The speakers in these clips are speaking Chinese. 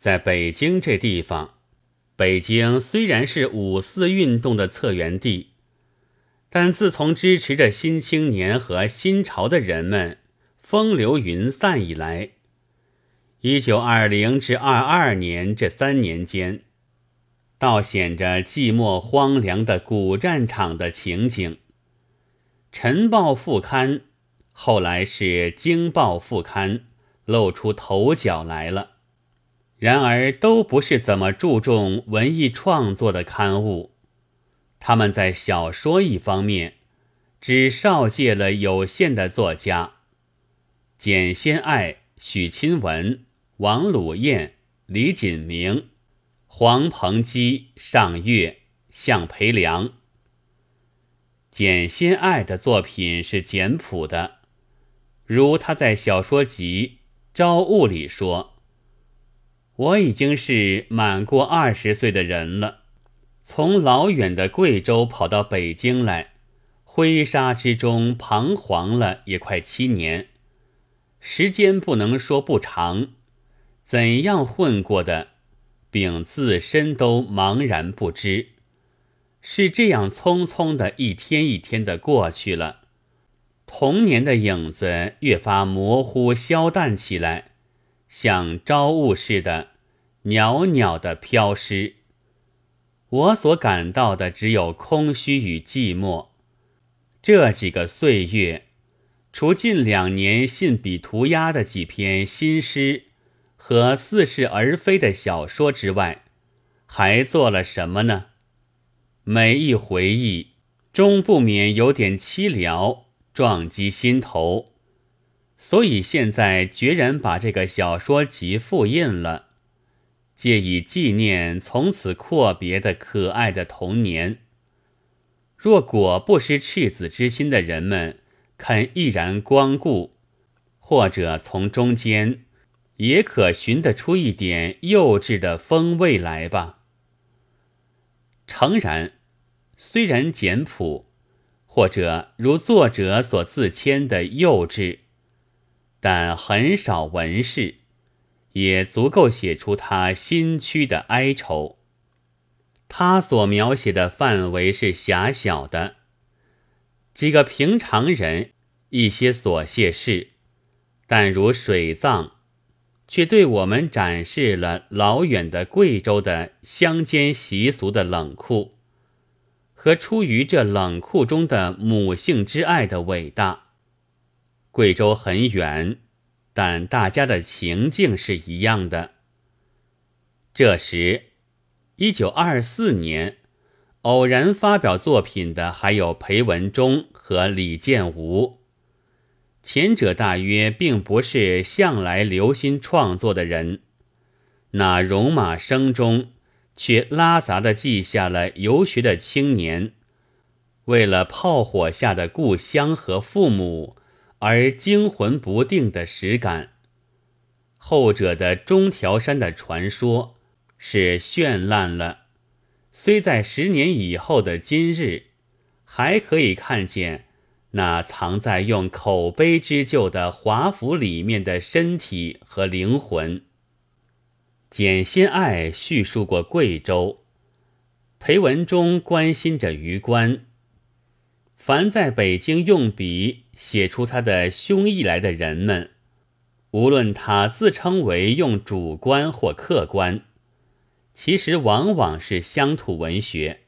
在北京这地方，北京虽然是五四运动的策源地，但自从支持着新青年和新潮的人们风流云散以来，一九二零至二二年这三年间，倒显着寂寞荒凉的古战场的情景。晨报副刊，后来是京报副刊，露出头角来了。然而，都不是怎么注重文艺创作的刊物。他们在小说一方面，只绍介了有限的作家：简先爱、许亲文、王鲁彦、李锦明、黄鹏基、尚月、向培良。简先爱的作品是简朴的，如他在小说集《朝雾》里说。我已经是满过二十岁的人了，从老远的贵州跑到北京来，灰沙之中彷徨了也快七年，时间不能说不长，怎样混过的，并自身都茫然不知，是这样匆匆的一天一天的过去了，童年的影子越发模糊消淡起来。像朝雾似的，袅袅的飘失。我所感到的只有空虚与寂寞。这几个岁月，除近两年信笔涂鸦的几篇新诗和似是而非的小说之外，还做了什么呢？每一回忆，终不免有点凄凉，撞击心头。所以现在决然把这个小说集复印了，借以纪念从此阔别的可爱的童年。若果不失赤子之心的人们肯毅然光顾，或者从中间也可寻得出一点幼稚的风味来吧。诚然，虽然简朴，或者如作者所自谦的幼稚。但很少文饰，也足够写出他心躯的哀愁。他所描写的范围是狭小的，几个平常人，一些琐屑事，但如水葬，却对我们展示了老远的贵州的乡间习俗的冷酷，和出于这冷酷中的母性之爱的伟大。贵州很远，但大家的情境是一样的。这时，一九二四年，偶然发表作品的还有裴文中和李建吾。前者大约并不是向来留心创作的人，那戎马声中却拉杂的记下了游学的青年，为了炮火下的故乡和父母。而惊魂不定的实感，后者的中条山的传说是绚烂了，虽在十年以后的今日，还可以看见那藏在用口碑织就的华服里面的身体和灵魂。简心爱叙述过贵州，裴文中关心着余官，凡在北京用笔。写出他的胸臆来的人们，无论他自称为用主观或客观，其实往往是乡土文学。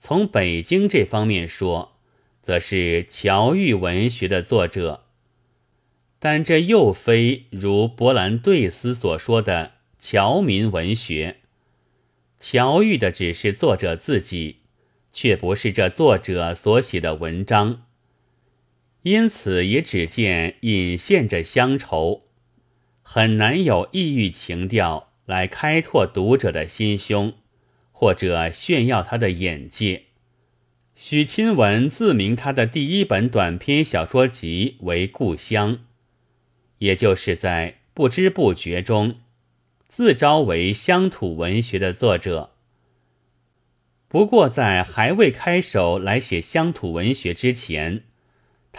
从北京这方面说，则是侨寓文学的作者。但这又非如波兰对斯所说的侨民文学。侨寓的只是作者自己，却不是这作者所写的文章。因此，也只见隐现着乡愁，很难有异域情调来开拓读者的心胸，或者炫耀他的眼界。许亲文自名他的第一本短篇小说集为《故乡》，也就是在不知不觉中自招为乡土文学的作者。不过，在还未开手来写乡土文学之前，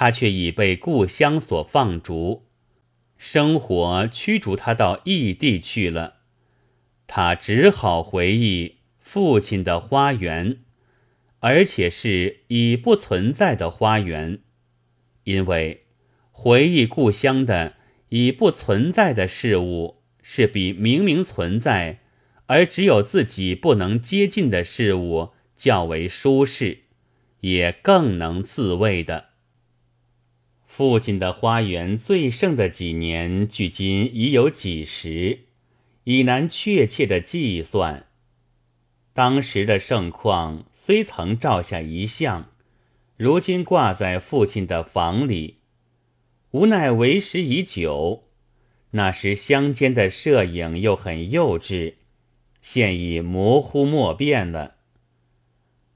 他却已被故乡所放逐，生活驱逐他到异地去了，他只好回忆父亲的花园，而且是已不存在的花园，因为回忆故乡的已不存在的事物，是比明明存在而只有自己不能接近的事物较为舒适，也更能自慰的。父亲的花园最盛的几年，距今已有几十。已难确切的计算。当时的盛况虽曾照下一像，如今挂在父亲的房里，无奈为时已久。那时乡间的摄影又很幼稚，现已模糊莫辨了。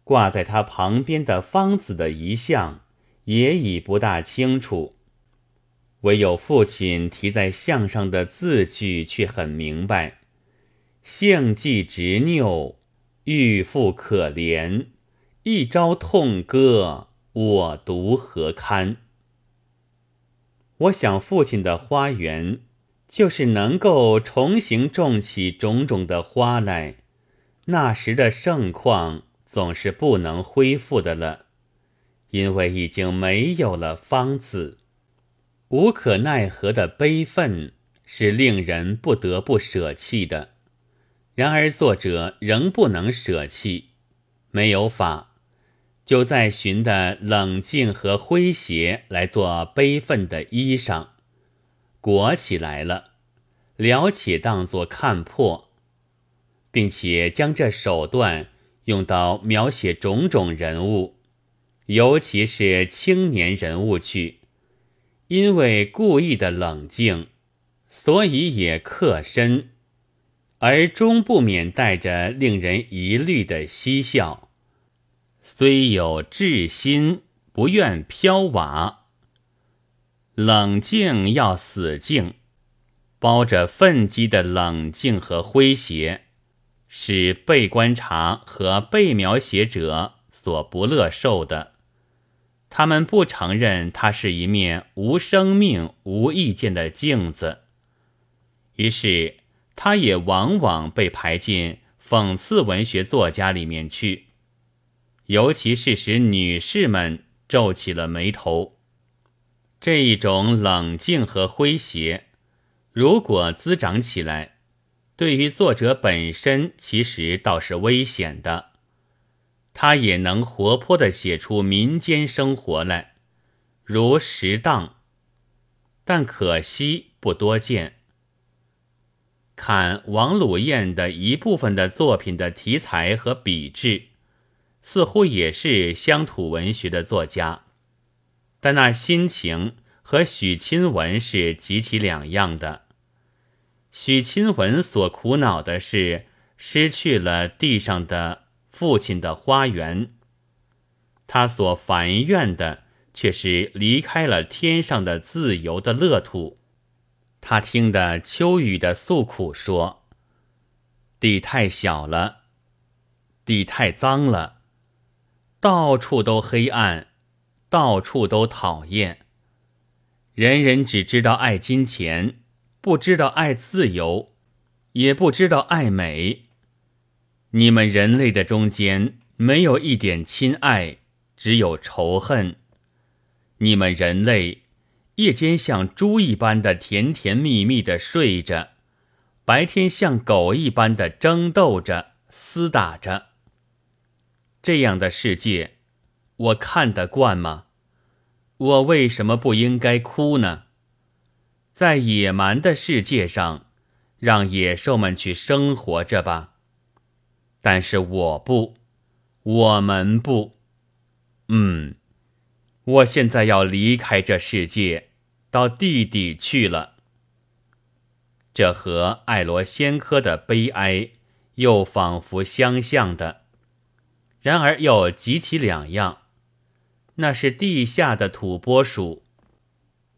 挂在他旁边的方子的遗像，也已不大清楚。唯有父亲题在像上的字句却很明白：“性既执拗，欲复可怜。一朝痛歌，我独何堪？”我想，父亲的花园，就是能够重新种起种种的花来。那时的盛况，总是不能恢复的了，因为已经没有了方子。无可奈何的悲愤是令人不得不舍弃的，然而作者仍不能舍弃，没有法，就在寻的冷静和诙谐来做悲愤的衣裳，裹起来了，了且当作看破，并且将这手段用到描写种种人物，尤其是青年人物去。因为故意的冷静，所以也刻深，而终不免带着令人疑虑的嬉笑。虽有志心，不愿飘瓦。冷静要死静，包着愤激的冷静和诙谐，是被观察和被描写者所不乐受的。他们不承认它是一面无生命、无意见的镜子，于是它也往往被排进讽刺文学作家里面去，尤其是使女士们皱起了眉头。这一种冷静和诙谐，如果滋长起来，对于作者本身其实倒是危险的。他也能活泼地写出民间生活来，如石当，但可惜不多见。看王鲁彦的一部分的作品的题材和笔致，似乎也是乡土文学的作家，但那心情和许钦文是极其两样的。许钦文所苦恼的是失去了地上的。父亲的花园，他所烦怨的却是离开了天上的自由的乐土。他听得秋雨的诉苦说：“地太小了，地太脏了，到处都黑暗，到处都讨厌。人人只知道爱金钱，不知道爱自由，也不知道爱美。”你们人类的中间没有一点亲爱，只有仇恨。你们人类夜间像猪一般的甜甜蜜蜜的睡着，白天像狗一般的争斗着、厮打着。这样的世界，我看得惯吗？我为什么不应该哭呢？在野蛮的世界上，让野兽们去生活着吧。但是我不，我们不，嗯，我现在要离开这世界，到地底去了。这和爱罗先科的悲哀又仿佛相像的，然而又极其两样。那是地下的土拨鼠，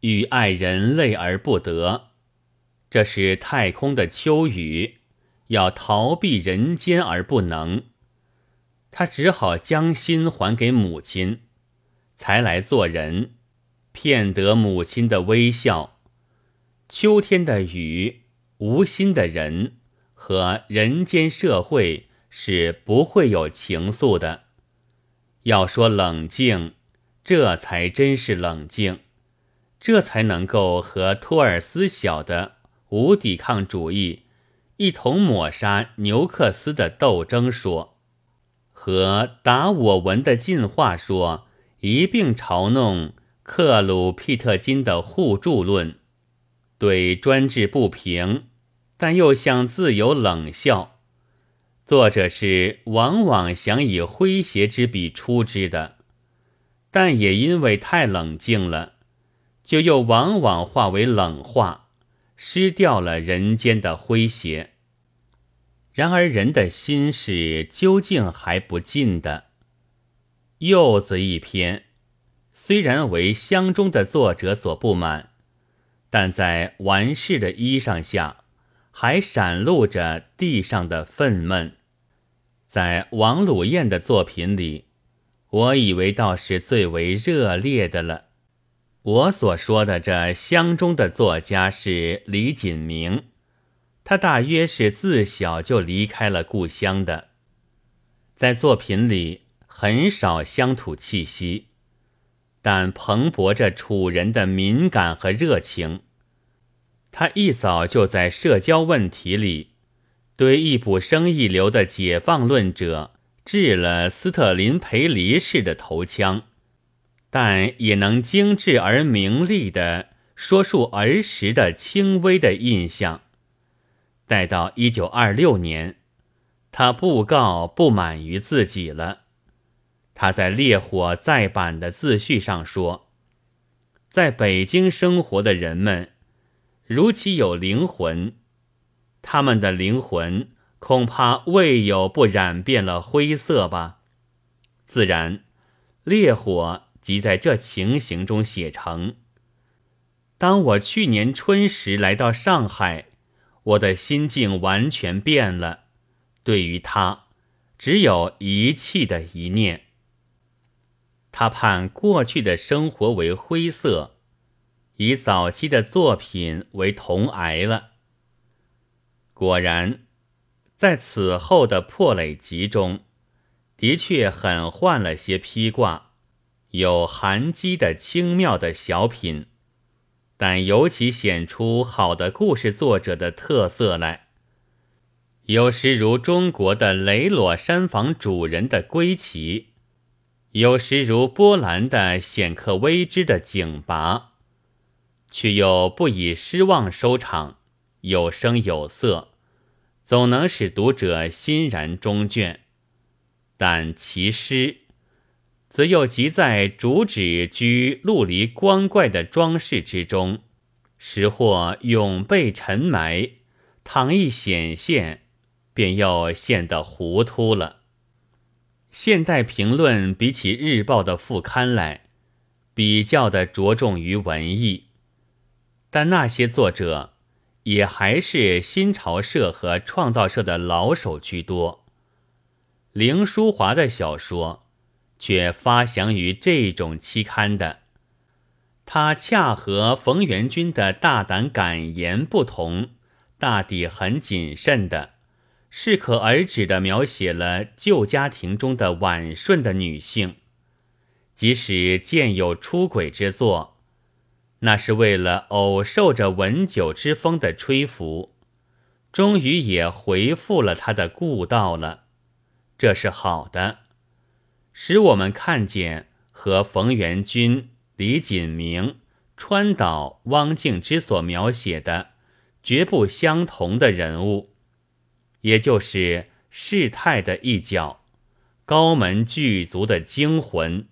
欲爱人类而不得；这是太空的秋雨。要逃避人间而不能，他只好将心还给母亲，才来做人，骗得母亲的微笑。秋天的雨，无心的人，和人间社会是不会有情愫的。要说冷静，这才真是冷静，这才能够和托尔斯小的无抵抗主义一同抹杀牛克斯的斗争说，和达我文的进化说一并嘲弄克鲁庇特金的互助论，对专制不平，但又向自由冷笑。作者是往往想以诙谐之笔出之的，但也因为太冷静了，就又往往化为冷话，失掉了人间的诙谐。然而人的心事究竟还不尽的。柚子一篇，虽然为乡中的作者所不满，但在完事的衣裳下，还闪露着地上的愤懑。在王鲁彦的作品里，我以为倒是最为热烈的了。我所说的这乡中的作家是李锦明，他大约是自小就离开了故乡的，在作品里很少乡土气息，但蓬勃着楚人的敏感和热情。他一早就在社交问题里。对一补生一流的解放论者掷了斯特林培黎式的头枪，但也能精致而明丽的说述儿时的轻微的印象。待到一九二六年，他布告不满于自己了。他在《烈火再版》的自序上说：“在北京生活的人们，如其有灵魂。”他们的灵魂恐怕未有不染遍了灰色吧？自然，烈火即在这情形中写成。当我去年春时来到上海，我的心境完全变了。对于他，只有遗弃的一念。他判过去的生活为灰色，以早期的作品为同癌了。果然，在此后的破垒集中，的确很换了些披挂，有含机的轻妙的小品，但尤其显出好的故事作者的特色来。有时如中国的雷裸山房主人的归期，有时如波兰的显克微之的警拔，却又不以失望收场。有声有色，总能使读者欣然中卷；但其诗，则又即在主旨居陆离光怪的装饰之中，时或永被沉埋，倘一显现，便又显得糊涂了。现代评论比起日报的副刊来，比较的着重于文艺，但那些作者。也还是新潮社和创造社的老手居多。凌淑华的小说却发祥于这种期刊的，他恰和冯元君的大胆敢言不同，大抵很谨慎的，适可而止的描写了旧家庭中的婉顺的女性，即使见有出轨之作。那是为了偶受着文酒之风的吹拂，终于也回复了他的故道了，这是好的，使我们看见和冯元君、李锦明、川岛、汪静之所描写的绝不相同的人物，也就是世态的一角，高门巨族的精魂。